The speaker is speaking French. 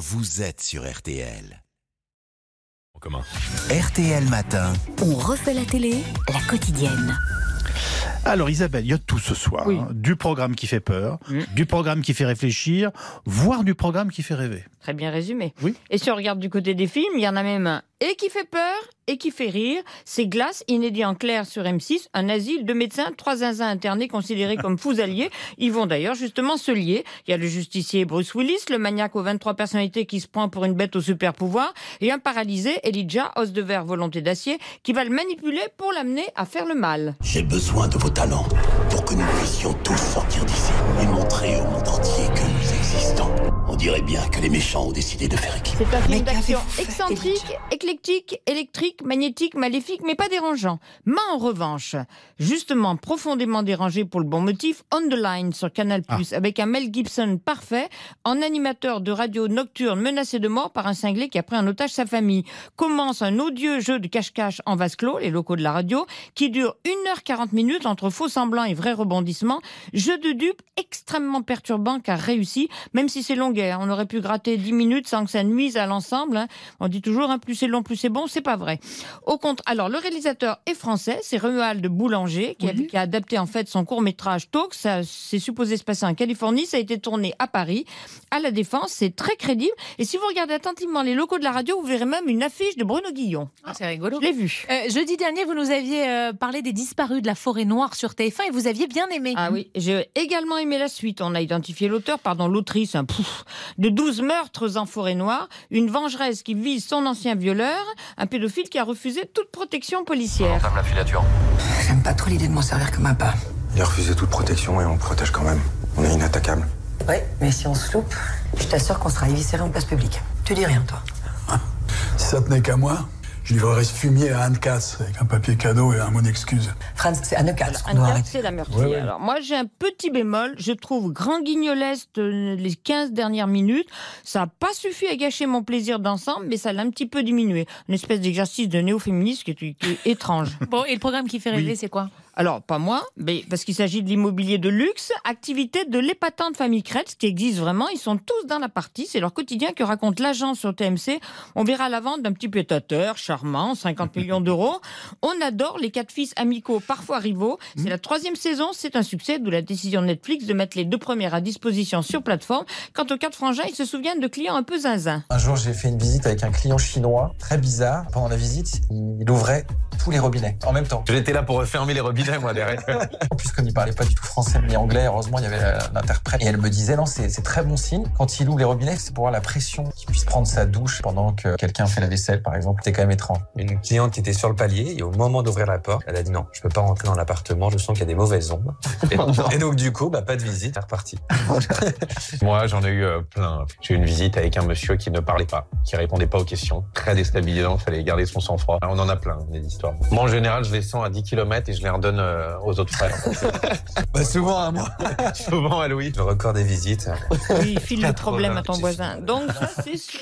vous êtes sur RTL. En commun. RTL Matin. On refait la télé, la quotidienne. Alors Isabelle, il y a tout ce soir. Oui. hein. Du programme qui fait peur, Mm. du programme qui fait réfléchir, voire du programme qui fait rêver. Très bien résumé. Oui. Et si on regarde du côté des films, il y en a même un et qui fait peur et qui fait rire. C'est Glace, inédit en clair sur M6, un asile de médecins, trois zinzins internés considérés comme fous alliés. Ils vont d'ailleurs justement se lier. Il y a le justicier Bruce Willis, le maniaque aux 23 personnalités qui se prend pour une bête au super pouvoir, et un paralysé, Elijah, os de verre, volonté d'acier, qui va le manipuler pour l'amener à faire le mal. J'ai besoin de vos talents pour que nous dirait bien que les méchants ont décidé de faire équipe. C'est un film d'action excentrique, éclectique, électrique, magnétique, maléfique, mais pas dérangeant. Mais en revanche, justement profondément dérangé pour le bon motif, On the Line sur Canal+, avec un Mel Gibson parfait, en animateur de radio nocturne menacé de mort par un cinglé qui a pris en otage sa famille. Commence un odieux jeu de cache-cache en vase clos, les locaux de la radio, qui dure 1h40 minutes entre faux semblants et vrais rebondissements. Jeu de dupes extrêmement perturbant car réussi, même si c'est longuet. Hein. On aurait pu gratter 10 minutes sans que ça nuise à l'ensemble. hein. On dit toujours, hein, plus c'est long, plus c'est bon. C'est pas vrai. Au contre, alors le réalisateur est français, c'est Romuald Boulanger qui, a, qui a adapté en fait son court métrage Talk. Ça c'est supposé se passer en Californie, ça a été tourné à Paris, à la Défense. C'est très crédible. Et si vous regardez attentivement les locaux de la radio, vous verrez même une affiche de Bruno Guillon. Ah, c'est rigolo. Je l'ai vu. Euh, jeudi dernier, vous nous aviez euh, parlé des disparus de la forêt noire sur TF1 et vous aviez bien aimé. Ah oui, j'ai également aimé la suite. On a identifié l'auteur, pardon, l'autrice, pouf, de 12 meurtres en forêt noire, une vengeresse qui vise son ancien violeur, un pédophile qui a refusé toute protection policière. Entame la filature. J'aime pas trop l'idée de m'en servir comme un pas. Il a refusé toute protection et on protège quand même. On est inattaquable. Ouais, mais si on se loupe, je t'assure qu'on sera éviscéré en place publique. Tu dis rien, toi. Si ça tenait qu'à moi, je livrerais ce fumier à Anne Katz avec un papier cadeau et un mot d'excuse. Franz, c'est Anne Katz Anne Katz, c'est la meurtrière. Ouais, ouais. Alors moi j'ai un petit bémol, je trouve grand guignoleste euh, les 15 dernières minutes, ça n'a pas suffi à gâcher mon plaisir d'ensemble, mais ça l'a un petit peu diminué. Une espèce d'exercice de néo-féministe qui est, qui est étrange. Bon, et le programme qui fait rêver, c'est quoi? Alors, pas moi, mais parce qu'il s'agit de l'immobilier de luxe, activité de l'épatante famille Kretz qui existe vraiment. Ils sont tous dans la partie. C'est leur quotidien que raconte l'agent sur TMC. On verra la vente d'un petit pétateur charmant, 50 millions d'euros. On adore les quatre fils amicaux, parfois rivaux. C'est la troisième saison. C'est un succès, d'où la décision de Netflix de mettre les deux premières à disposition sur plateforme. Quant aux quatre frangins, ils se souviennent de clients un peu zinzin. Un jour, j'ai fait une visite avec un client chinois, très bizarre. Pendant la visite, il ouvrait tous les robinets en même temps. J'étais là pour refermer les robinets, moi, derrière. En plus, comme il parlait pas du tout français ni anglais, heureusement, il y avait l'interprète. Et elle me disait, non, c'est très bon signe. Quand il ouvre les robinets, c'est pour avoir la pression qu'il puisse prendre sa douche pendant que quelqu'un fait la vaisselle, par exemple. C'est quand même étrange. Une cliente qui était sur le palier et au moment d'ouvrir la porte, elle a dit non, je peux pas rentrer dans l'appartement, je sens qu'il y a des mauvaises ondes. Et, et donc, du coup, bah, pas de visite, c'est reparti. moi, j'en ai eu euh, plein. J'ai eu une visite avec un monsieur qui ne parlait pas, qui répondait pas aux questions. Très déstabilisant, fallait garder son sang-froid. On en a plein, des histoires. Moi, en général, je les sens à 10 km et je les redonne euh, aux autres frères. Bah, souvent, à moi. Souvent à Louis. Le record des visites. Oui, file le problème à ton 80. voisin. Donc ça, c'est sûr.